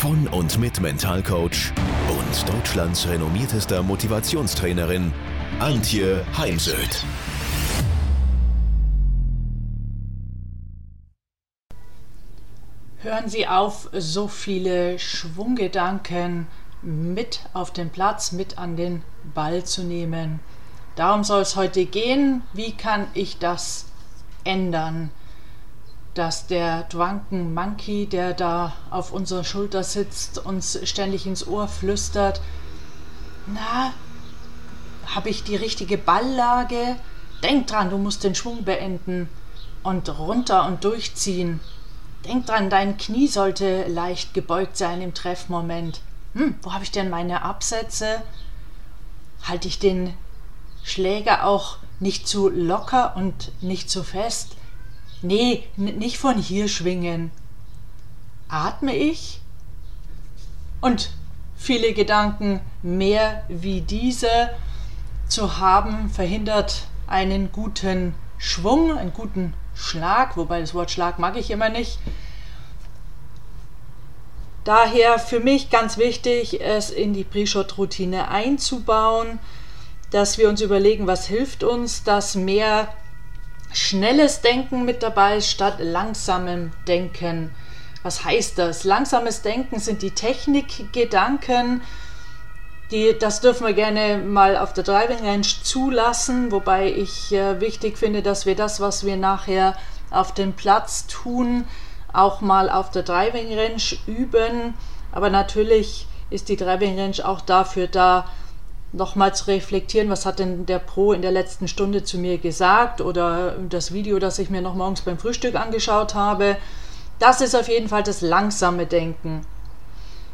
von und mit Mentalcoach und Deutschlands renommiertester Motivationstrainerin Antje Heimsöth. Hören Sie auf, so viele Schwunggedanken mit auf den Platz, mit an den Ball zu nehmen. Darum soll es heute gehen. Wie kann ich das ändern? Dass der Drunken Monkey, der da auf unserer Schulter sitzt, uns ständig ins Ohr flüstert, na, habe ich die richtige Balllage? Denk dran, du musst den Schwung beenden und runter und durchziehen. Denk dran, dein Knie sollte leicht gebeugt sein im Treffmoment. Hm, wo habe ich denn meine Absätze? Halte ich den Schläger auch nicht zu locker und nicht zu fest? Nee, nicht von hier schwingen. Atme ich? Und viele Gedanken mehr wie diese zu haben, verhindert einen guten Schwung, einen guten Schlag, wobei das Wort Schlag mag ich immer nicht. Daher für mich ganz wichtig, es in die Pre-Shot-Routine einzubauen, dass wir uns überlegen, was hilft uns, dass mehr schnelles Denken mit dabei statt langsamem Denken. Was heißt das? Langsames Denken sind die Technikgedanken. Die, das dürfen wir gerne mal auf der Driving Range zulassen, wobei ich äh, wichtig finde, dass wir das, was wir nachher auf dem Platz tun, auch mal auf der Driving Range üben. Aber natürlich ist die Driving Range auch dafür da, nochmal zu reflektieren, was hat denn der Pro in der letzten Stunde zu mir gesagt oder das Video, das ich mir noch morgens beim Frühstück angeschaut habe. Das ist auf jeden Fall das langsame Denken.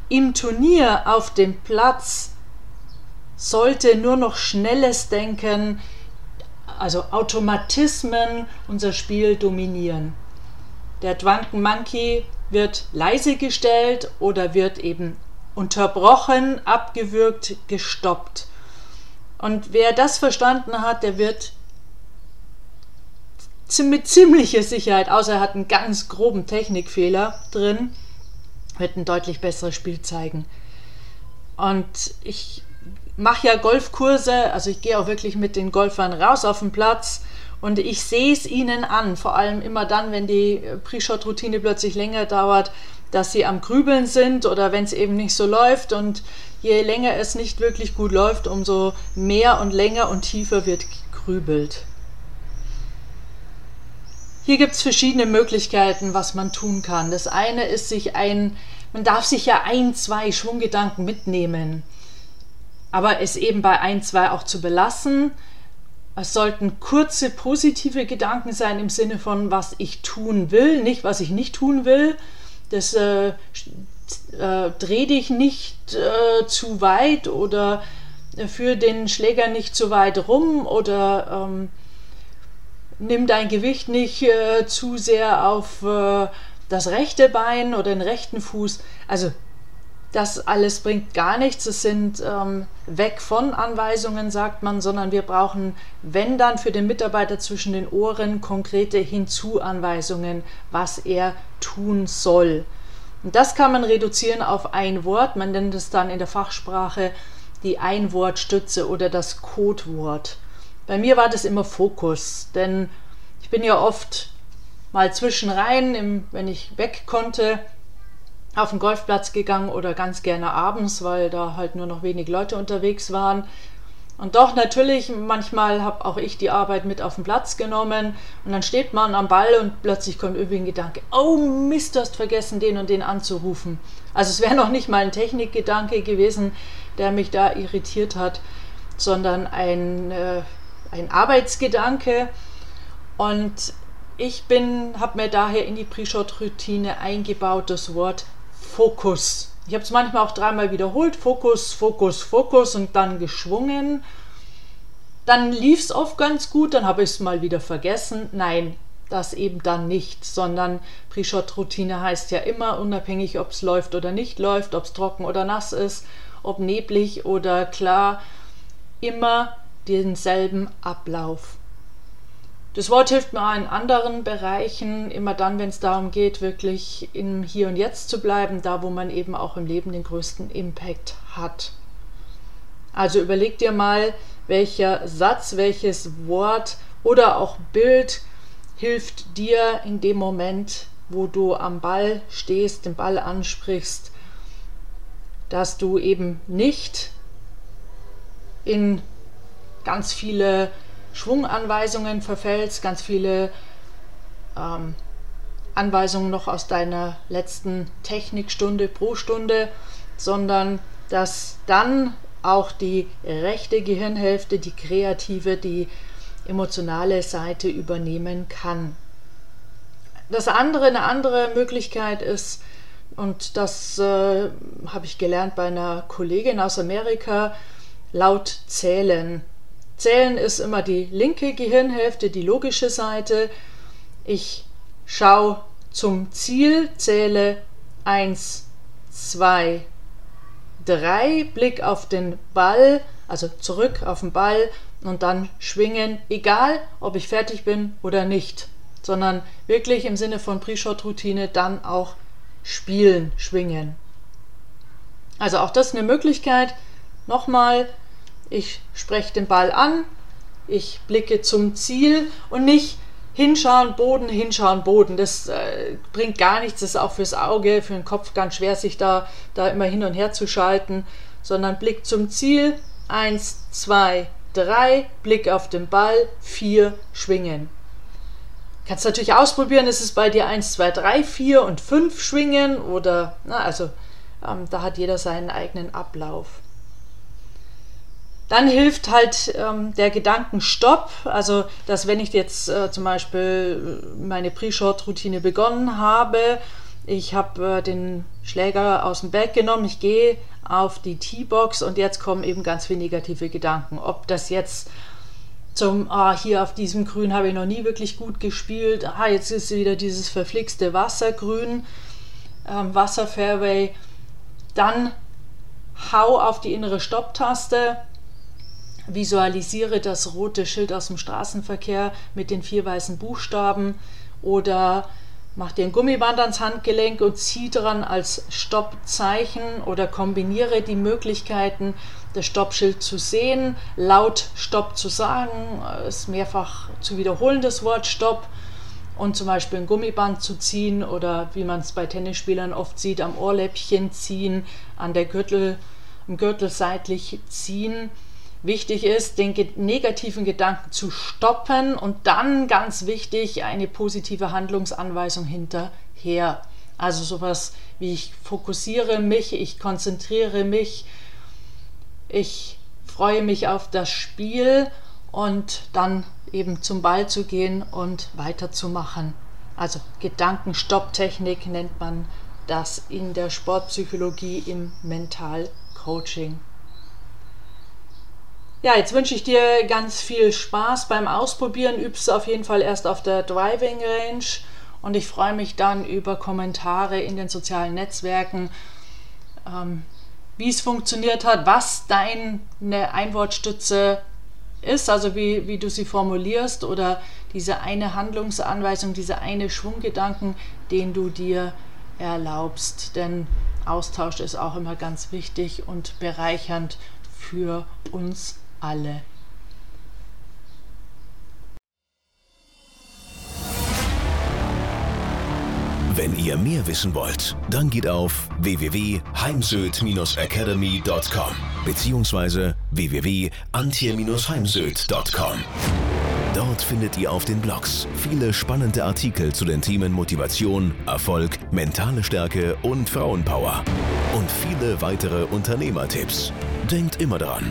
Im Turnier auf dem Platz sollte nur noch schnelles Denken, also Automatismen unser Spiel dominieren. Der Drunken Monkey wird leise gestellt oder wird eben unterbrochen, abgewürgt, gestoppt. Und wer das verstanden hat, der wird mit ziemlicher Sicherheit, außer er hat einen ganz groben Technikfehler drin, wird ein deutlich besseres Spiel zeigen. Und ich mache ja Golfkurse, also ich gehe auch wirklich mit den Golfern raus auf den Platz und ich sehe es ihnen an, vor allem immer dann, wenn die Pre-Shot-Routine plötzlich länger dauert, dass sie am Grübeln sind oder wenn es eben nicht so läuft. Und je länger es nicht wirklich gut läuft, umso mehr und länger und tiefer wird grübelt. Hier gibt es verschiedene Möglichkeiten, was man tun kann. Das eine ist sich ein, man darf sich ja ein, zwei Schwunggedanken mitnehmen, aber es eben bei ein, zwei auch zu belassen. Es sollten kurze positive Gedanken sein im Sinne von, was ich tun will, nicht was ich nicht tun will, das äh, äh, dreh dich nicht äh, zu weit oder führ den Schläger nicht zu weit rum oder ähm, nimm dein Gewicht nicht äh, zu sehr auf äh, das rechte Bein oder den rechten Fuß. Also das alles bringt gar nichts. Es sind ähm, weg von Anweisungen, sagt man, sondern wir brauchen, wenn dann für den Mitarbeiter zwischen den Ohren, konkrete Hinzuanweisungen, was er tun soll. Und das kann man reduzieren auf ein Wort. Man nennt es dann in der Fachsprache die Einwortstütze oder das Codewort. Bei mir war das immer Fokus, denn ich bin ja oft mal zwischenrein, wenn ich weg konnte, auf den Golfplatz gegangen oder ganz gerne abends, weil da halt nur noch wenig Leute unterwegs waren. Und doch natürlich, manchmal habe auch ich die Arbeit mit auf den Platz genommen und dann steht man am Ball und plötzlich kommt irgendwie ein Gedanke, oh Mist, du hast vergessen, den und den anzurufen. Also es wäre noch nicht mal ein Technikgedanke gewesen, der mich da irritiert hat, sondern ein, äh, ein Arbeitsgedanke. Und ich habe mir daher in die Pre-Shot-Routine eingebaut das Wort Fokus. Ich habe es manchmal auch dreimal wiederholt, Fokus, Fokus, Fokus und dann geschwungen. Dann lief es oft ganz gut, dann habe ich es mal wieder vergessen. Nein, das eben dann nicht, sondern Pre-Shot-Routine heißt ja immer, unabhängig ob es läuft oder nicht läuft, ob es trocken oder nass ist, ob neblig oder klar, immer denselben Ablauf. Das Wort hilft mir auch in anderen Bereichen, immer dann, wenn es darum geht, wirklich im Hier und Jetzt zu bleiben, da wo man eben auch im Leben den größten Impact hat. Also überleg dir mal, welcher Satz, welches Wort oder auch Bild hilft dir in dem Moment, wo du am Ball stehst, den Ball ansprichst, dass du eben nicht in ganz viele Schwunganweisungen verfällst, ganz viele ähm, Anweisungen noch aus deiner letzten Technikstunde pro Stunde, sondern dass dann auch die rechte Gehirnhälfte, die kreative, die emotionale Seite übernehmen kann. Das andere, eine andere Möglichkeit ist, und das äh, habe ich gelernt bei einer Kollegin aus Amerika, laut zählen. Zählen ist immer die linke Gehirnhälfte, die logische Seite. Ich schaue zum Ziel, zähle 1, 2, 3, Blick auf den Ball, also zurück auf den Ball und dann schwingen, egal ob ich fertig bin oder nicht, sondern wirklich im Sinne von Pre-Shot-Routine dann auch spielen, schwingen. Also auch das eine Möglichkeit. Nochmal, ich spreche den Ball an, ich blicke zum Ziel und nicht hinschauen, Boden, hinschauen, Boden. Das äh, bringt gar nichts, das ist auch fürs Auge, für den Kopf ganz schwer, sich da, da immer hin und her zu schalten, sondern Blick zum Ziel, eins, zwei, 3, Blick auf den Ball, 4, Schwingen. Kannst natürlich ausprobieren, ist es bei dir 1, 2, 3, 4 und 5 Schwingen oder, na, also ähm, da hat jeder seinen eigenen Ablauf. Dann hilft halt ähm, der Gedankenstopp, also dass wenn ich jetzt äh, zum Beispiel meine Pre-Short-Routine begonnen habe, ich habe äh, den Schläger aus dem Bag genommen, ich gehe auf die T-Box und jetzt kommen eben ganz viele negative Gedanken. Ob das jetzt zum, ah, hier auf diesem Grün habe ich noch nie wirklich gut gespielt, ah, jetzt ist wieder dieses verflixte Wassergrün, ähm, Wasserfairway, dann hau auf die innere Stopptaste, visualisiere das rote Schild aus dem Straßenverkehr mit den vier weißen Buchstaben oder Mach dir ein Gummiband ans Handgelenk und zieh dran als Stoppzeichen oder kombiniere die Möglichkeiten, das Stoppschild zu sehen, laut Stopp zu sagen, ist mehrfach zu wiederholen das Wort Stopp und zum Beispiel ein Gummiband zu ziehen oder wie man es bei Tennisspielern oft sieht, am Ohrläppchen ziehen, an der Gürtel, am Gürtel seitlich ziehen Wichtig ist, den negativen Gedanken zu stoppen und dann ganz wichtig eine positive Handlungsanweisung hinterher. Also sowas wie ich fokussiere mich, ich konzentriere mich, ich freue mich auf das Spiel und dann eben zum Ball zu gehen und weiterzumachen. Also Gedankenstopptechnik nennt man das in der Sportpsychologie im Mentalcoaching. Ja, jetzt wünsche ich dir ganz viel Spaß beim Ausprobieren. Übst auf jeden Fall erst auf der Driving Range und ich freue mich dann über Kommentare in den sozialen Netzwerken, ähm, wie es funktioniert hat, was deine Einwortstütze ist, also wie, wie du sie formulierst oder diese eine Handlungsanweisung, diese eine Schwunggedanken, den du dir erlaubst. Denn Austausch ist auch immer ganz wichtig und bereichernd für uns alle. Wenn ihr mehr wissen wollt, dann geht auf www.heimsöd-academy.com bzw. www.antje-heimsöd.com. Dort findet ihr auf den Blogs viele spannende Artikel zu den Themen Motivation, Erfolg, mentale Stärke und Frauenpower. Und viele weitere Unternehmertipps. Denkt immer daran,